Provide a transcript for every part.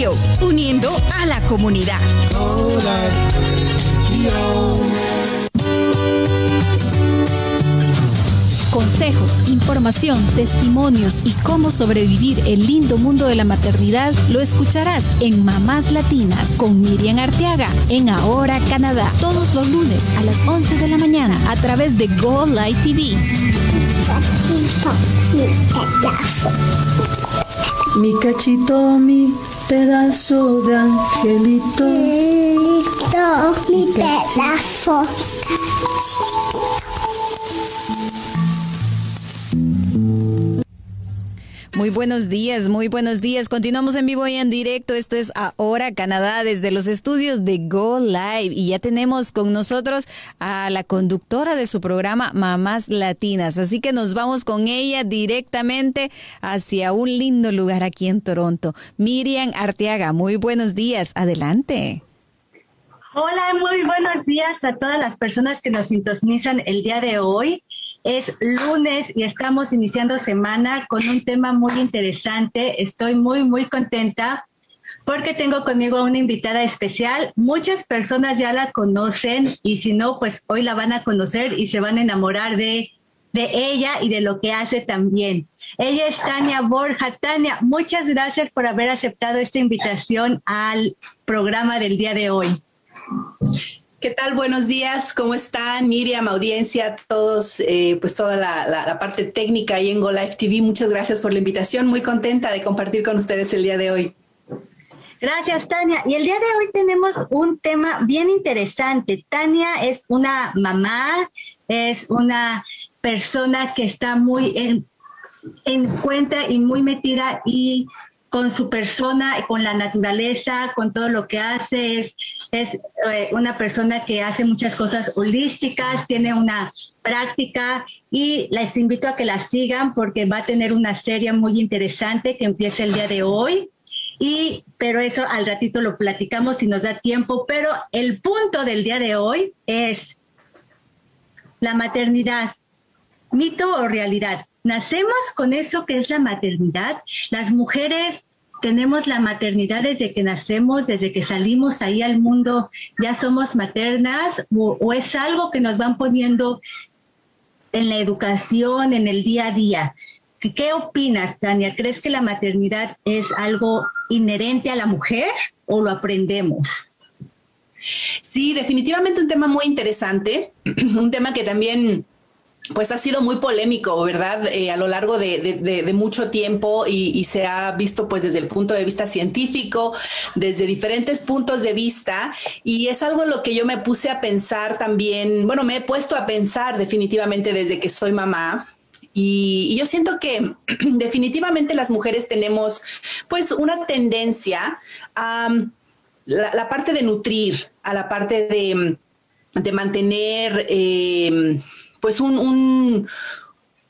Radio, uniendo a la comunidad. Consejos, información, testimonios y cómo sobrevivir el lindo mundo de la maternidad lo escucharás en Mamás Latinas con Miriam Arteaga en Ahora Canadá, todos los lunes a las 11 de la mañana a través de Go Light TV. Mi cachito, mi pedazo de angelito. mi pedazo. Muy buenos días, muy buenos días. Continuamos en vivo y en directo. Esto es Ahora Canadá desde los estudios de Go Live y ya tenemos con nosotros a la conductora de su programa Mamás Latinas. Así que nos vamos con ella directamente hacia un lindo lugar aquí en Toronto. Miriam Arteaga, muy buenos días. Adelante. Hola, muy buenos días a todas las personas que nos sintonizan el día de hoy. Es lunes y estamos iniciando semana con un tema muy interesante. Estoy muy, muy contenta porque tengo conmigo una invitada especial. Muchas personas ya la conocen y si no, pues hoy la van a conocer y se van a enamorar de, de ella y de lo que hace también. Ella es Tania Borja. Tania, muchas gracias por haber aceptado esta invitación al programa del día de hoy. ¿Qué tal? Buenos días. ¿Cómo están? Miriam, audiencia, todos, eh, pues toda la, parte técnica ahí en Go Live TV. Muchas gracias por la invitación. Muy contenta de compartir con ustedes el día de hoy. Gracias, Tania. Y el día de hoy tenemos un tema bien interesante. Tania es una mamá, es una persona que está muy en cuenta y muy metida y con su persona, con la naturaleza, con todo lo que hace. Es, es eh, una persona que hace muchas cosas holísticas, tiene una práctica y les invito a que la sigan porque va a tener una serie muy interesante que empieza el día de hoy. Y, pero eso al ratito lo platicamos si nos da tiempo. Pero el punto del día de hoy es la maternidad, mito o realidad. Nacemos con eso que es la maternidad. Las mujeres tenemos la maternidad desde que nacemos, desde que salimos ahí al mundo, ya somos maternas o, es algo que nos van poniendo en la educación, en el día a día. ¿Qué, opinas, Tania? ¿Crees que la maternidad es algo inherente a la mujer o lo aprendemos? Sí, definitivamente un tema muy interesante, un tema que también pues ha sido muy polémico, ¿verdad? Eh, a lo largo de, mucho tiempo y, se ha visto pues desde el punto de vista científico, desde diferentes puntos de vista y es algo en lo que yo me puse a pensar también, bueno, me he puesto a pensar definitivamente desde que soy mamá. Y, yo siento que definitivamente las mujeres tenemos pues una tendencia a la, parte de nutrir, a la parte de, mantener... Eh, pues un,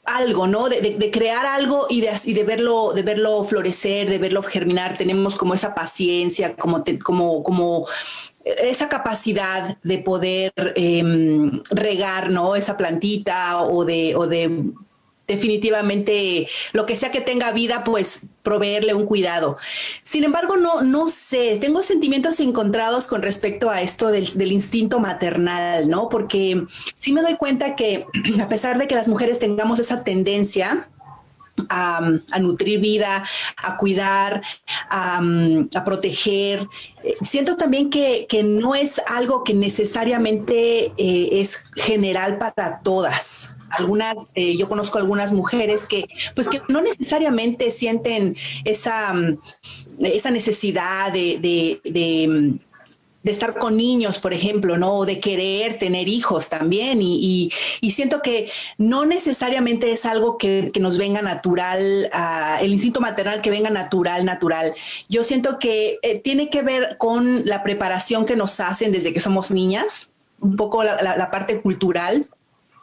algo, ¿no? De, crear algo y de, de, verlo, de verlo florecer, de verlo germinar. Tenemos como esa paciencia, como, como, como esa capacidad de poder em, regar, ¿no? Esa plantita o de, o de definitivamente lo que sea que tenga vida, pues proveerle un cuidado. Sin embargo, no, no sé, tengo sentimientos encontrados con respecto a esto del, instinto maternal, ¿no? Porque sí me doy cuenta que a pesar de que las mujeres tengamos esa tendencia, a, nutrir vida, a cuidar, a, proteger. Siento también que, no es algo que necesariamente eh, es general para todas algunas, eh, yo conozco algunas mujeres que, pues que no necesariamente sienten esa, esa necesidad de, de, de estar con niños, por ejemplo, ¿no? de querer tener hijos también. Y, y, siento que no necesariamente es algo que, que nos venga natural, uh, el instinto maternal que venga natural, natural. Yo siento que eh, tiene que ver con la preparación que nos hacen desde que somos niñas, un poco la parte cultural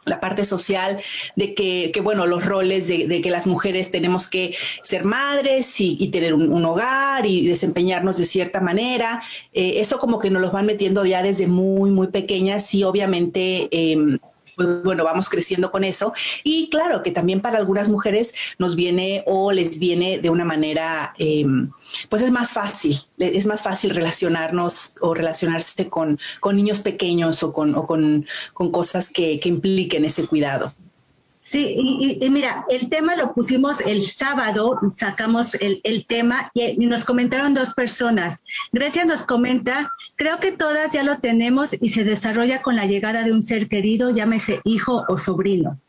la parte social de que, bueno, los roles de, que las mujeres tenemos que ser madres y, tener un, hogar y desempeñarnos de cierta manera. Eh, eso como que nos los van metiendo ya desde muy, muy pequeñas y obviamente... Em, pues bueno, vamos creciendo con eso. Y claro que también para algunas mujeres nos viene o les viene de una manera, em, pues es más fácil, es más fácil relacionarnos o relacionarse con, con niños pequeños o con, o con, cosas que impliquen ese cuidado. Sí, y, mira, el tema lo pusimos el sábado, sacamos el, tema y, nos comentaron dos personas. Grecia nos comenta, creo que todas ya lo tenemos y se desarrolla con la llegada de un ser querido, llámese hijo o sobrino.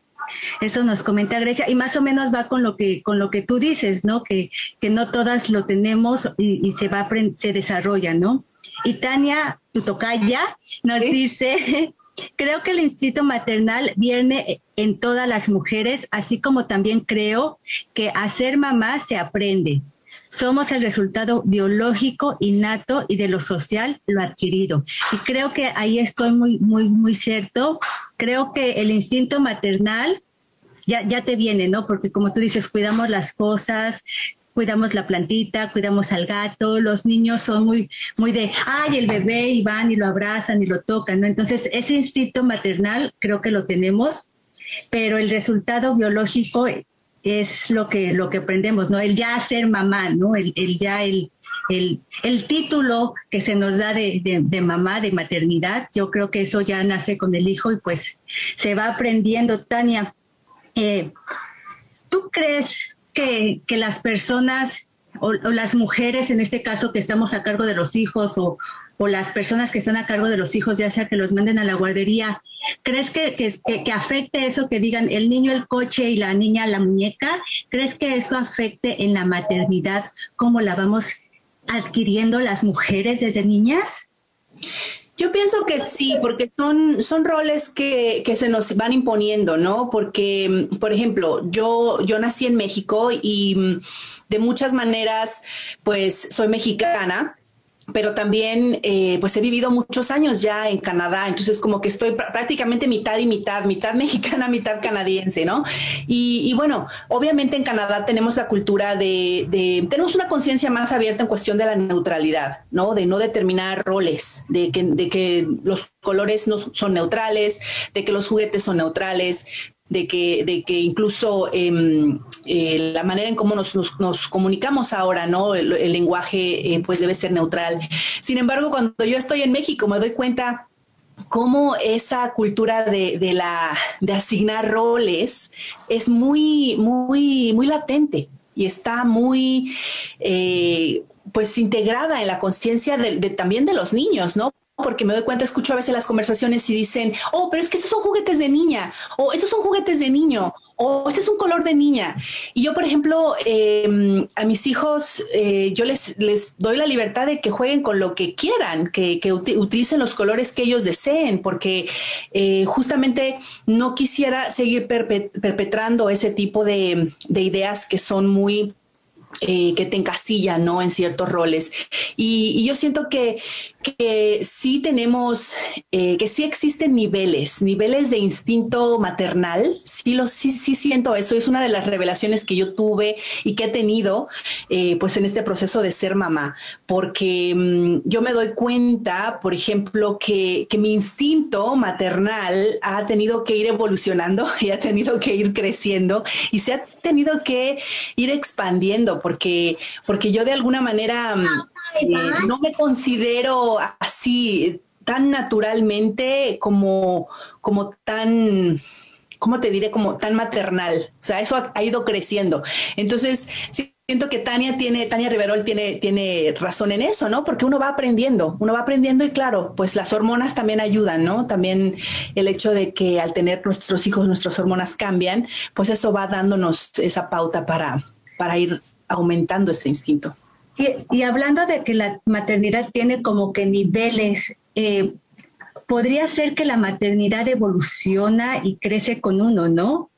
Eso nos comenta Grecia y más o menos va con lo que con lo que tú dices, ¿no? Que, que no todas lo tenemos y, se va se desarrolla, ¿no? Y Tania Tutocaya nos dice Creo que el instinto maternal viene en todas las mujeres, así como también creo que a ser mamá se aprende. Somos el resultado biológico innato y de lo social lo adquirido. Y creo que ahí estoy muy, muy, muy cierto. Creo que el instinto maternal ya, ya te viene, ¿no? Porque como tú dices, cuidamos las cosas, cuidamos la plantita, cuidamos al gato, los niños son muy, muy de, ay, el bebé, y van y lo abrazan y lo tocan, ¿no? Entonces, ese instinto maternal creo que lo tenemos, pero el resultado biológico es lo que, lo que aprendemos, ¿no? El ya ser mamá, ¿no? El, ya, el, el, el, título que se nos da de, de, mamá, de maternidad, yo creo que eso ya nace con el hijo y pues se va aprendiendo. Tania, eh, ¿tú crees que, las personas o, las mujeres, en este caso, que estamos a cargo de los hijos o, las personas que están a cargo de los hijos, ya sea que los manden a la guardería, ¿crees que, que, afecte eso que digan el niño el coche y la niña la muñeca? ¿Crees que eso afecte en la maternidad como la vamos adquiriendo las mujeres desde niñas? Yo pienso que sí, porque son, son roles que, que, se nos van imponiendo, ¿no? Porque, por ejemplo, yo, yo nací en México y mm, de muchas maneras, pues soy mexicana, pero también eh, pues he vivido muchos años ya en Canadá, entonces como que estoy prácticamente mitad y mitad, mitad mexicana, mitad canadiense, ¿no? Y, bueno, obviamente en Canadá tenemos la cultura de, tenemos una conciencia más abierta en cuestión de la neutralidad, ¿no? De no determinar roles, de que, de que los colores no son neutrales, de que los juguetes son neutrales, de que, de que incluso em, eh, la manera en cómo nos, nos, comunicamos ahora, ¿no? El, lenguaje eh, pues debe ser neutral. Sin embargo, cuando yo estoy en México me doy cuenta cómo esa cultura de, de, la, de asignar roles es muy, muy, muy latente y está muy... Eh, pues integrada en la conciencia de, también de los niños, ¿no? porque me doy cuenta, escucho a veces las conversaciones y dicen, oh, pero es que esos son juguetes de niña, o estos son juguetes de niño, o este es un color de niña. Y yo, por ejemplo, em, a mis hijos, eh, yo les, les doy la libertad de que jueguen con lo que quieran, que, utilicen los colores que ellos deseen, porque eh, justamente no quisiera seguir perpetrando ese tipo de, de ideas que son muy eh, que te encasillan ¿no? en ciertos roles. Y, yo siento que, que sí tenemos, eh, que sí existen niveles, niveles de instinto maternal. Sí, lo, sí, sí siento eso. Es una de las revelaciones que yo tuve y que he tenido eh, pues en este proceso de ser mamá, porque mm, yo me doy cuenta, por ejemplo, que, que mi instinto maternal ha tenido que ir evolucionando y ha tenido que ir creciendo y se ha tenido que ir expandiendo porque, porque yo de alguna manera mm, eh, no me considero así tan naturalmente como, como tan, ¿cómo te diré? Como tan maternal. O sea, eso ha, ido creciendo. Entonces, siento que Tania tiene, Tania Riverol tiene, tiene razón en eso, ¿no? Porque uno va aprendiendo, uno va aprendiendo y claro, pues las hormonas también ayudan, ¿no? También el hecho de que al tener nuestros hijos, nuestras hormonas cambian, pues eso va dándonos esa pauta para, para ir aumentando este instinto. Y, hablando de que la maternidad tiene como que niveles, eh, podría ser que la maternidad evoluciona y crece con uno, ¿no?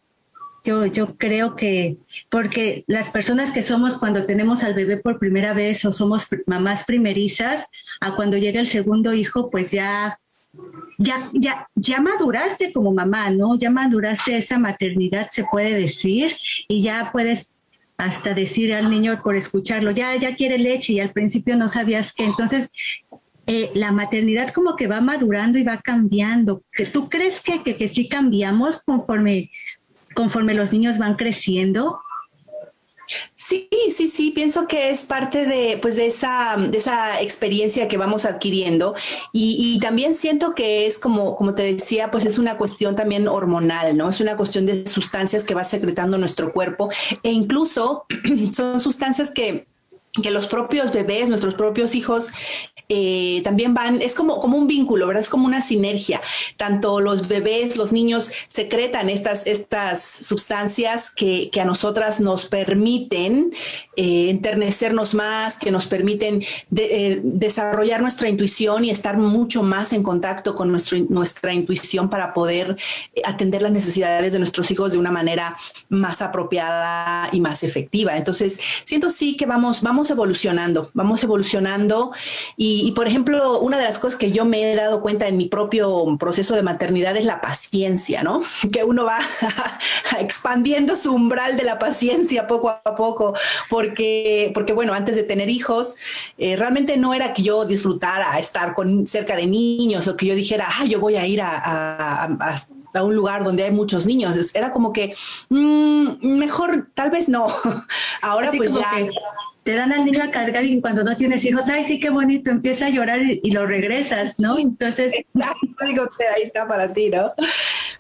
Yo, yo creo que, porque las personas que somos cuando tenemos al bebé por primera vez o somos mamás primerizas, a cuando llega el segundo hijo, pues ya, ya, ya, ya maduraste como mamá, ¿no? Ya maduraste esa maternidad, se puede decir, y ya puedes hasta decir al niño por escucharlo, ya, ya quiere leche y al principio no sabías que. Entonces, eh, la maternidad como que va madurando y va cambiando. ¿Tú crees que, que, que sí cambiamos conforme, conforme los niños van creciendo? Sí, sí, sí, pienso que es parte de, pues, de, esa, de esa experiencia que vamos adquiriendo y, también siento que es como, como te decía, pues es una cuestión también hormonal, ¿no? Es una cuestión de sustancias que va secretando nuestro cuerpo e incluso son sustancias que que los propios bebés, nuestros propios hijos, eh, también van, es como, como un vínculo, ¿verdad? Es como una sinergia. Tanto los bebés, los niños secretan estas, estas sustancias que, a nosotras nos permiten eh, enternecernos más, que nos permiten eh, desarrollar nuestra intuición y estar mucho más en contacto con nuestro, nuestra intuición para poder atender las necesidades de nuestros hijos de una manera más apropiada y más efectiva. Entonces, siento sí que vamos, vamos evolucionando, vamos evolucionando y y, por ejemplo, una de las cosas que yo me he dado cuenta en mi propio proceso de maternidad es la paciencia, ¿no? Que uno va expandiendo su umbral de la paciencia poco a poco, porque, porque bueno, antes de tener hijos, eh, realmente no era que yo disfrutara estar con, cerca de niños o que yo dijera, ah, yo voy a ir a, a un lugar donde hay muchos niños. Era como que mm, mejor, tal vez no. Ahora pues ya te dan al niño a cargar y cuando no tienes hijos, ay, sí, qué bonito, empieza a llorar y, lo regresas, ¿no? Entonces... Digo, ahí está para ti, ¿no?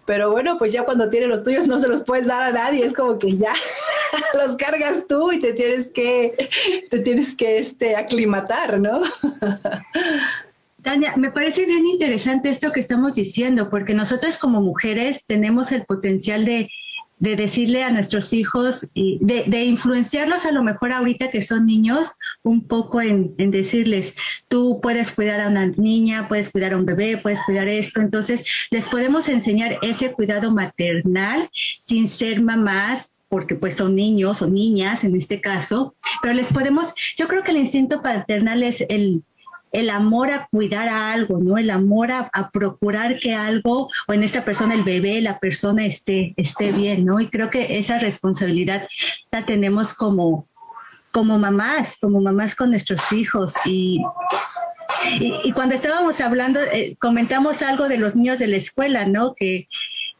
Pero bueno, pues ya cuando tienes los tuyos no se los puedes dar a nadie, es como que ya los cargas tú y te tienes que, te tienes que este, aclimatar, ¿no? Tania, me parece bien interesante esto que estamos diciendo, porque nosotros como mujeres tenemos el potencial de de decirle a nuestros hijos y de, influenciarlos a lo mejor ahorita que son niños un poco en, decirles, tú puedes cuidar a una niña, puedes cuidar a un bebé, puedes cuidar esto. Entonces, les podemos enseñar ese cuidado maternal sin ser mamás porque pues son niños o niñas en este caso, pero les podemos, yo creo que el instinto paternal es el el amor a cuidar a algo, ¿no? El amor a, procurar que algo, o en esta persona el bebé, la persona esté, esté bien, ¿no? Y creo que esa responsabilidad la tenemos como, como mamás, como mamás con nuestros hijos. Y, y, cuando estábamos hablando, eh, comentamos algo de los niños de la escuela, ¿no? Que,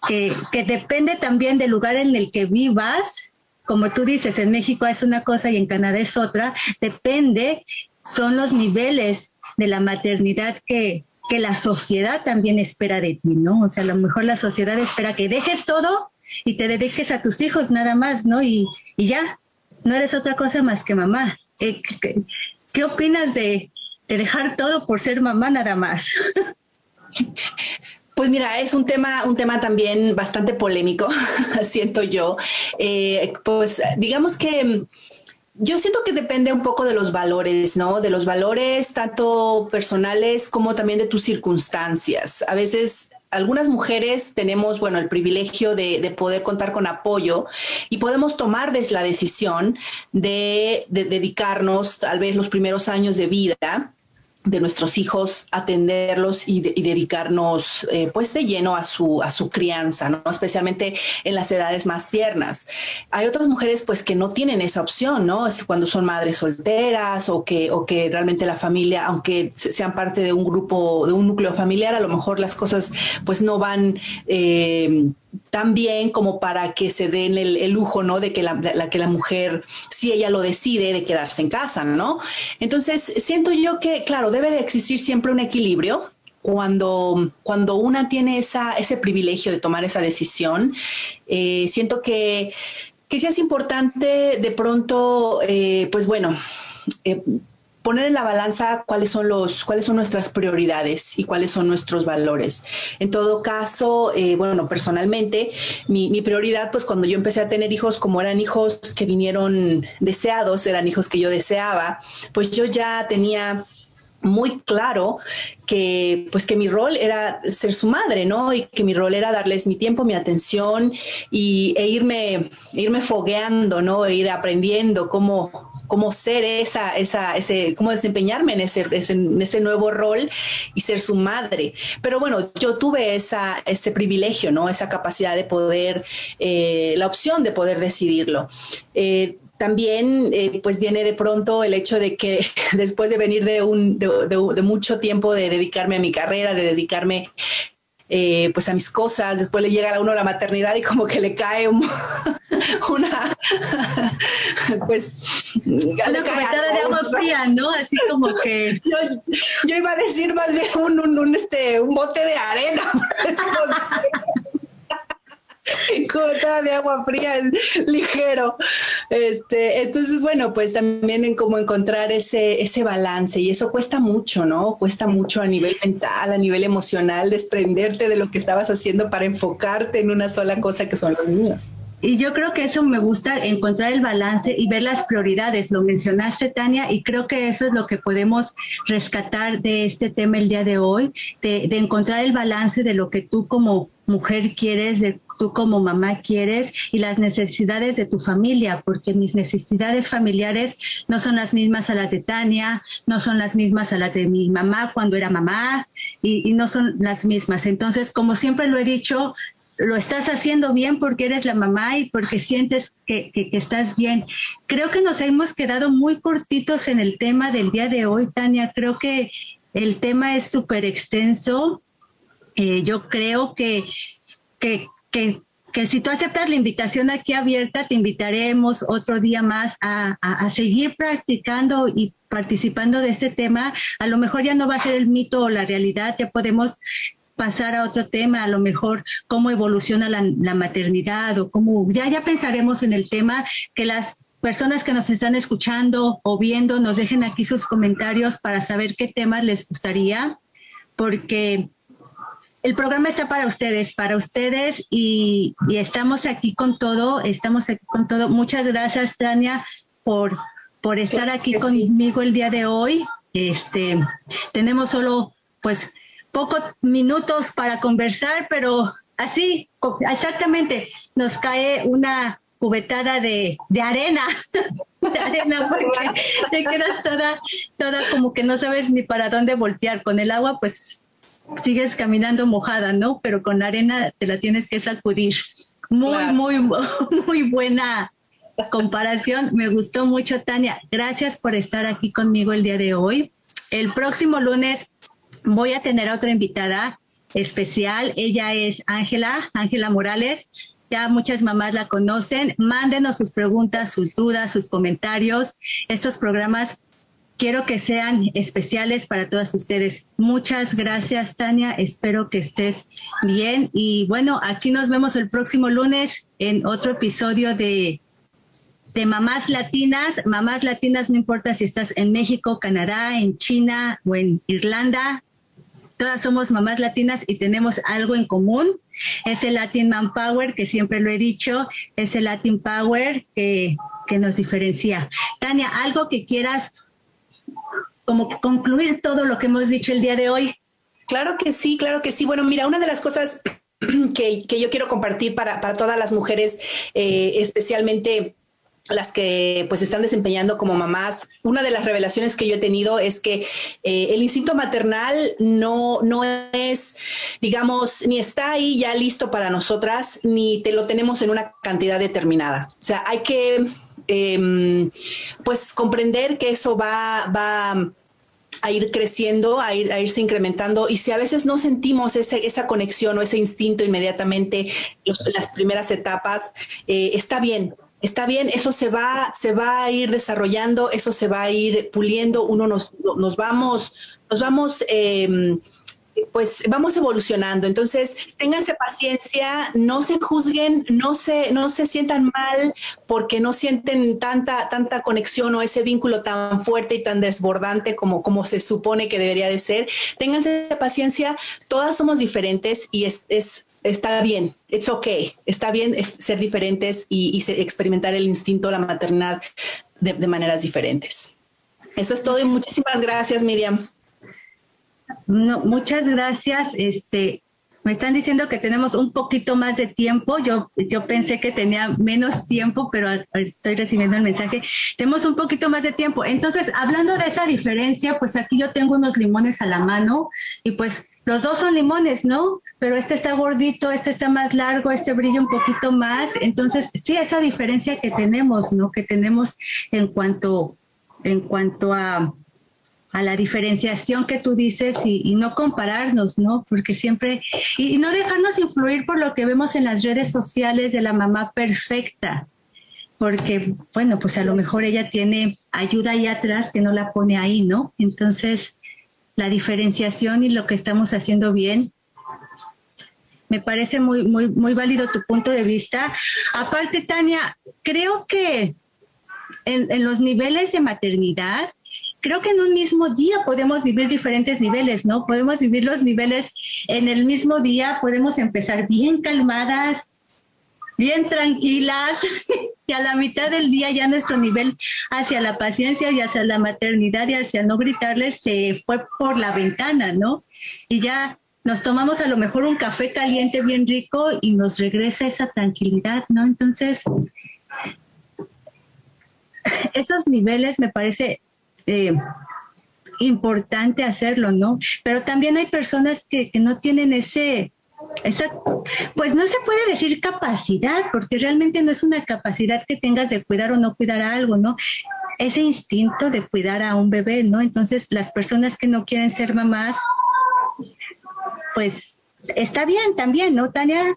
que, que depende también del lugar en el que vivas, como tú dices, en México es una cosa y en Canadá es otra, depende, son los niveles de la maternidad que, que la sociedad también espera de ti, ¿no? O sea, a lo mejor la sociedad espera que dejes todo y te dediques a tus hijos nada más, ¿no? Y, y ya, no eres otra cosa más que mamá. ¿Qué, qué, opinas de, de, dejar todo por ser mamá nada más? Pues mira, es un tema, un tema también bastante polémico, siento yo. Eh, pues digamos que yo siento que depende un poco de los valores, ¿no? De los valores tanto personales como también de tus circunstancias. A veces algunas mujeres tenemos, bueno, el privilegio de, poder contar con apoyo y podemos tomar la decisión de, de dedicarnos tal vez los primeros años de vida de nuestros hijos, atenderlos y, dedicarnos eh, pues de lleno a su, a su crianza, ¿no? especialmente en las edades más tiernas. Hay otras mujeres pues que no tienen esa opción, ¿no? Es cuando son madres solteras o que, o que realmente la familia, aunque sean parte de un grupo, de un núcleo familiar, a lo mejor las cosas pues no van... Eh, tan bien como para que se den el, lujo, ¿no? De que la, que la mujer, si ella lo decide, de quedarse en casa, ¿no? Entonces, siento yo que, claro, debe de existir siempre un equilibrio cuando, cuando una tiene esa, ese privilegio de tomar esa decisión. Eh, siento que, que es importante de pronto, eh, pues bueno, eh, poner en la balanza cuáles son los, cuáles son nuestras prioridades y cuáles son nuestros valores. En todo caso, eh, bueno, personalmente, mi, mi, prioridad, pues cuando yo empecé a tener hijos, como eran hijos que vinieron deseados, eran hijos que yo deseaba, pues yo ya tenía muy claro que pues que mi rol era ser su madre, ¿no? Y que mi rol era darles mi tiempo, mi atención y, e irme, irme fogueando, ¿no? E ir aprendiendo cómo, cómo ser esa, esa, ese, cómo desempeñarme en ese, en ese nuevo rol y ser su madre. Pero bueno, yo tuve esa, ese privilegio, ¿no? Esa capacidad de poder, eh, la opción de poder decidirlo. Eh, también eh, pues viene de pronto el hecho de que después de venir de, un, de, mucho tiempo de dedicarme a mi carrera, de dedicarme eh, pues a mis cosas, después le llega a uno la maternidad y como que le cae una pues una de agua fría, ¿no? Así como que yo, iba a decir más bien un, un este un bote de arena corta de agua fría es ligero. Este, entonces, bueno, pues también en cómo encontrar ese, ese balance y eso cuesta mucho, ¿no? Cuesta mucho a nivel mental, a nivel emocional, desprenderte de lo que estabas haciendo para enfocarte en una sola cosa que son los niños. Y yo creo que eso me gusta, encontrar el balance y ver las prioridades. Lo mencionaste, Tania, y creo que eso es lo que podemos rescatar de este tema el día de hoy, de, encontrar el balance de lo que tú como mujer quieres, de tú como mamá quieres y las necesidades de tu familia, porque mis necesidades familiares no son las mismas a las de Tania, no son las mismas a las de mi mamá cuando era mamá y, no son las mismas. Entonces, como siempre lo he dicho, lo estás haciendo bien porque eres la mamá y porque sientes que, estás bien. Creo que nos hemos quedado muy cortitos en el tema del día de hoy, Tania. Creo que el tema es súper extenso. Eh, yo creo que, que, que, si tú aceptas la invitación aquí abierta, te invitaremos otro día más a, a, seguir practicando y participando de este tema. A lo mejor ya no va a ser el mito o la realidad, ya podemos pasar a otro tema, a lo mejor cómo evoluciona la, la, maternidad o cómo, ya, ya pensaremos en el tema, que las personas que nos están escuchando o viendo nos dejen aquí sus comentarios para saber qué temas les gustaría, porque el programa está para ustedes, para ustedes y, estamos aquí con todo, estamos aquí con todo. Muchas gracias, Tania, por, por estar aquí conmigo el día de hoy. Este, tenemos solo, pues, pocos minutos para conversar, pero así, exactamente, nos cae una cubetada de, de arena, de arena, porque te quedas toda, toda como que no sabes ni para dónde voltear. Con el agua, pues sigues caminando mojada, ¿no? Pero con la arena te la tienes que sacudir. Muy, muy, muy buena comparación. Me gustó mucho, Tania. Gracias por estar aquí conmigo el día de hoy. El próximo lunes voy a tener a otra invitada especial. Ella es Ángela, Ángela Morales. Ya muchas mamás la conocen. Mándenos sus preguntas, sus dudas, sus comentarios. Estos programas quiero que sean especiales para todas ustedes. Muchas gracias, Tania. Espero que estés bien. Y bueno, aquí nos vemos el próximo lunes en otro episodio de, de Mamás Latinas. Mamás Latinas, no importa si estás en México, Canadá, en China o en Irlanda. Todas somos mamás latinas y tenemos algo en común. Es el Latin Man Power, que siempre lo he dicho, es el Latin Power que, que nos diferencia. Tania, algo que quieras como concluir todo lo que hemos dicho el día de hoy. Claro que sí, claro que sí. Bueno, mira, una de las cosas que, yo quiero compartir para, todas las mujeres, eh, especialmente las que pues están desempeñando como mamás, una de las revelaciones que yo he tenido es que eh, el instinto maternal no, no es, digamos, ni está ahí ya listo para nosotras, ni te lo tenemos en una cantidad determinada. O sea, hay que Em, pues comprender que eso va, va a ir creciendo, a, ir, a irse incrementando. Y si a veces no sentimos ese, esa conexión o ese instinto inmediatamente en las primeras etapas, eh, está bien. Está bien, eso se va, se va a ir desarrollando, eso se va a ir puliendo, uno nos, nos vamos, nos vamos eh, pues vamos evolucionando. Entonces, ténganse paciencia, no se juzguen, no se, no se sientan mal porque no sienten tanta, tanta conexión o ese vínculo tan fuerte y tan desbordante como, como se supone que debería de ser. Ténganse paciencia, todas somos diferentes y es, está bien, it's okay, está bien ser diferentes y, experimentar el instinto, la maternidad de, de maneras diferentes. Eso es todo y muchísimas gracias, Miriam. No, muchas gracias. Este, me están diciendo que tenemos un poquito más de tiempo. Yo, yo pensé que tenía menos tiempo, pero estoy recibiendo el mensaje. Tenemos un poquito más de tiempo. Entonces, hablando de esa diferencia, pues aquí yo tengo unos limones a la mano y pues los dos son limones, ¿no? Pero este está gordito, este está más largo, este brilla un poquito más. Entonces, sí, esa diferencia que tenemos, ¿no? Que tenemos en cuanto, en cuanto a, a la diferenciación que tú dices y, no compararnos, ¿no? Porque siempre, y, no dejarnos influir por lo que vemos en las redes sociales de la mamá perfecta, porque, bueno, pues a lo mejor ella tiene ayuda ahí atrás que no la pone ahí, ¿no? Entonces, la diferenciación y lo que estamos haciendo bien. Me parece muy, muy, muy válido tu punto de vista. Aparte, Tania, creo que en, los niveles de maternidad, creo que en un mismo día podemos vivir diferentes niveles, ¿no? Podemos vivir los niveles en el mismo día, podemos empezar bien calmadas, bien tranquilas y a la mitad del día ya nuestro nivel hacia la paciencia y hacia la maternidad y hacia no gritarles se fue por la ventana, ¿no? Y ya nos tomamos a lo mejor un café caliente bien rico y nos regresa esa tranquilidad, ¿no? Entonces, esos niveles me parece eh, importante hacerlo, ¿no? Pero también hay personas que, que no tienen ese, Exacto. Pues no se puede decir capacidad, porque realmente no es una capacidad que tengas de cuidar o no cuidar a algo, ¿no? Ese instinto de cuidar a un bebé, ¿no? Entonces, las personas que no quieren ser mamás, pues está bien también, ¿no, Tania?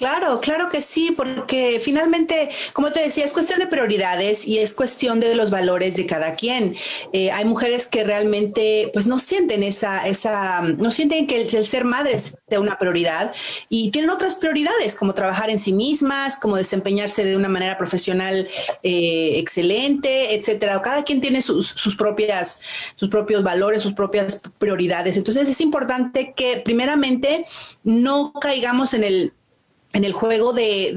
Claro, claro que sí, porque finalmente, como te decía, es cuestión de prioridades y es cuestión de los valores de cada quien. Eh, hay mujeres que realmente, pues, no sienten esa, esa, no sienten que el, ser madre sea una prioridad y tienen otras prioridades, como trabajar en sí mismas, como desempeñarse de una manera profesional eh, excelente, etcétera. Cada quien tiene sus, sus propias, sus propios valores, sus propias prioridades. Entonces, es importante que, primeramente, no caigamos en el en el juego de,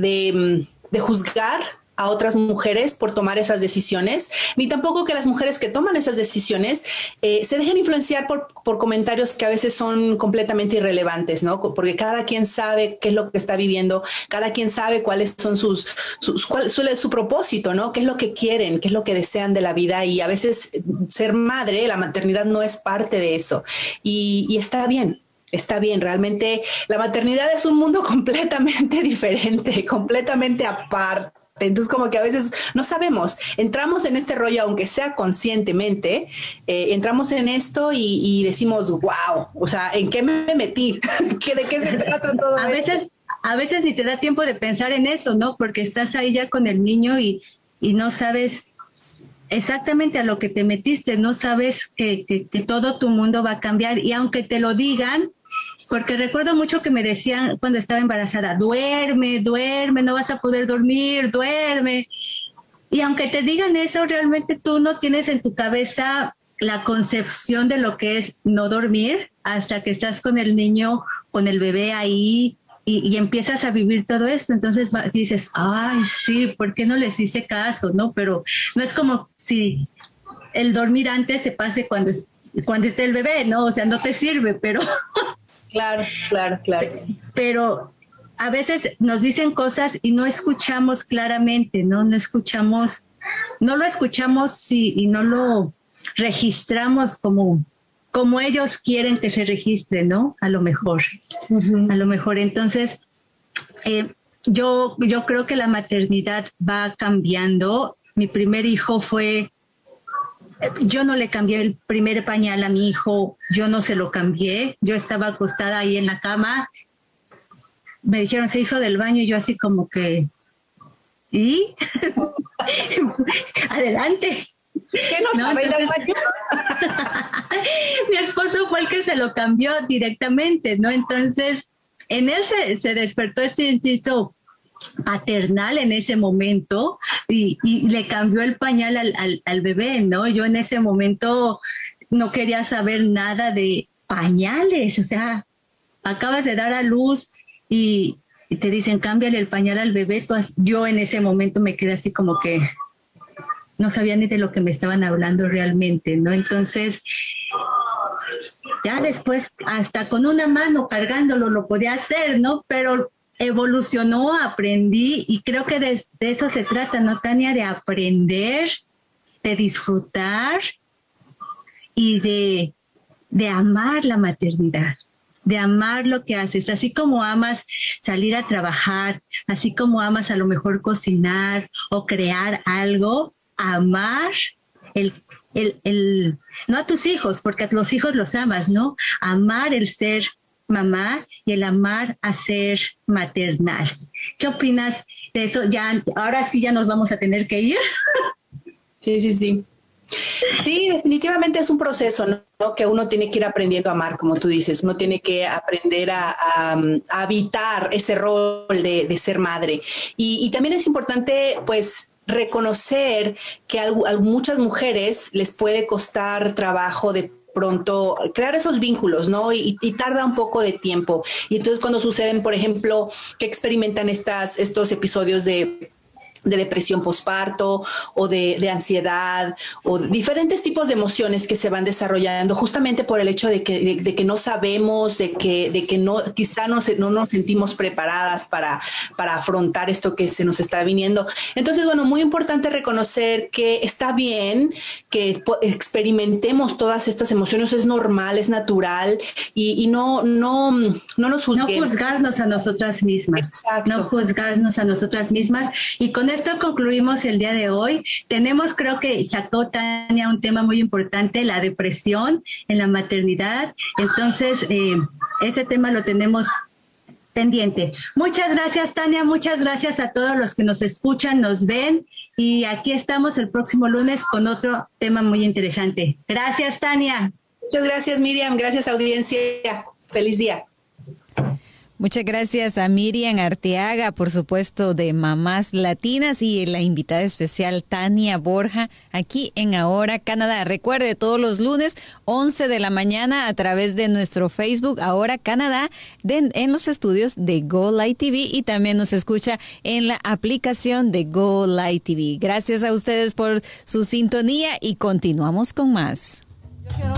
de, juzgar a otras mujeres por tomar esas decisiones, ni tampoco que las mujeres que toman esas decisiones eh, se dejen influenciar por, comentarios que a veces son completamente irrelevantes, ¿no? Porque cada quien sabe qué es lo que está viviendo, cada quien sabe cuáles son sus, sus cuál suele su propósito, ¿no? Qué es lo que quieren, qué es lo que desean de la vida y a veces ser madre, la maternidad no es parte de eso y está bien, está bien, realmente la maternidad es un mundo completamente diferente, completamente aparte. Entonces, como que a veces no sabemos, entramos en este rollo, aunque sea conscientemente, eh, entramos en esto y, decimos, wow, o sea, ¿en qué me metí? ¿De qué se trata todo a Veces, a veces ni te da tiempo de pensar en eso, ¿no? Porque estás ahí ya con el niño y, y no sabes exactamente a lo que te metiste, no sabes que, que, que todo tu mundo va a cambiar y aunque te lo digan, porque recuerdo mucho que me decían cuando estaba embarazada, duerme, duerme, no vas a poder dormir, duerme. Y aunque te digan eso, realmente tú no tienes en tu cabeza la concepción de lo que es no dormir hasta que estás con el niño, con el bebé ahí y, empiezas a vivir todo esto. Entonces dices, ay, sí, ¿por qué no les hice caso? No, pero no es como si el dormir antes se pase cuando, cuando esté el bebé, ¿no? O sea, no te sirve, pero Claro, claro, claro. Pero a veces nos dicen cosas y no escuchamos claramente, ¿no? No escuchamos, no lo escuchamos y, y no lo registramos como, como ellos quieren que se registre, ¿no? A lo mejor, a lo mejor. Entonces, eh, yo, yo creo que la maternidad va cambiando. Mi primer hijo fue yo no le cambié el primer pañal a mi hijo, yo no se lo cambié, yo estaba acostada ahí en la cama, me dijeron se hizo del baño y yo así como que, ¿y? Adelante. ¿Qué no, sabe baño? mi esposo fue el que se lo cambió directamente, ¿no? Entonces, en él se, se despertó este instinto paternal en ese momento y, le cambió el pañal al, bebé, ¿no? Yo en ese momento no quería saber nada de pañales, o sea, acabas de dar a luz y, te dicen cámbiale el pañal al bebé, yo en ese momento me quedé así como que no sabía ni de lo que me estaban hablando realmente, ¿no? Entonces, ya después, hasta con una mano cargándolo lo podía hacer, ¿no? Pero evolucionó, aprendí y creo que de, eso se trata, ¿no, Tania? De aprender, de disfrutar y de, de amar la maternidad de amar lo que haces, así como amas salir a trabajar, así como amas a lo mejor cocinar o crear algo, amar el, el, el, no a tus hijos, porque a los hijos los amas, ¿no? Amar el ser mamá y el amar a ser maternal. ¿Qué opinas de eso? Ya, ahora sí ya nos vamos a tener que ir. Sí, sí, sí. Sí, definitivamente es un proceso, ¿no? Que uno tiene que ir aprendiendo a amar, como tú dices. Uno tiene que aprender a, habitar ese rol de, ser madre. Y, también es importante, pues, reconocer que a, muchas mujeres les puede costar trabajo de pronto crear esos vínculos, ¿no? Y, tarda un poco de tiempo. Y entonces cuando suceden, por ejemplo, que experimentan estas, estos episodios de de depresión posparto o de, ansiedad o diferentes tipos de emociones que se van desarrollando justamente por el hecho de que, de, que no sabemos, de que, de que no, quizá no, no nos sentimos preparadas para, para afrontar esto que se nos está viniendo. Entonces, bueno, muy importante reconocer que está bien que experimentemos todas estas emociones, es normal, es natural y, no, no, no nos juzguemos. No juzgarnos a nosotras mismas. No juzgarnos a nosotras mismas y con esto concluimos el día de hoy. Tenemos, creo que sacó Tania un tema muy importante, la depresión en la maternidad. Entonces, eh, ese tema lo tenemos pendiente. Muchas gracias, Tania. Muchas gracias a todos los que nos escuchan, nos ven. Y aquí estamos el próximo lunes con otro tema muy interesante. Gracias, Tania. Muchas gracias, Miriam. Gracias, audiencia. Feliz día. Muchas gracias a Miriam Arteaga, por supuesto, de Mamás Latinas y la invitada especial Tania Borja aquí en Ahora Canadá. Recuerde, todos los lunes, 11 de la mañana, a través de nuestro Facebook Ahora Canadá, en los estudios de Go Light TV y también nos escucha en la aplicación de Go Light TV. Gracias a ustedes por su sintonía y continuamos con más. Yo quiero.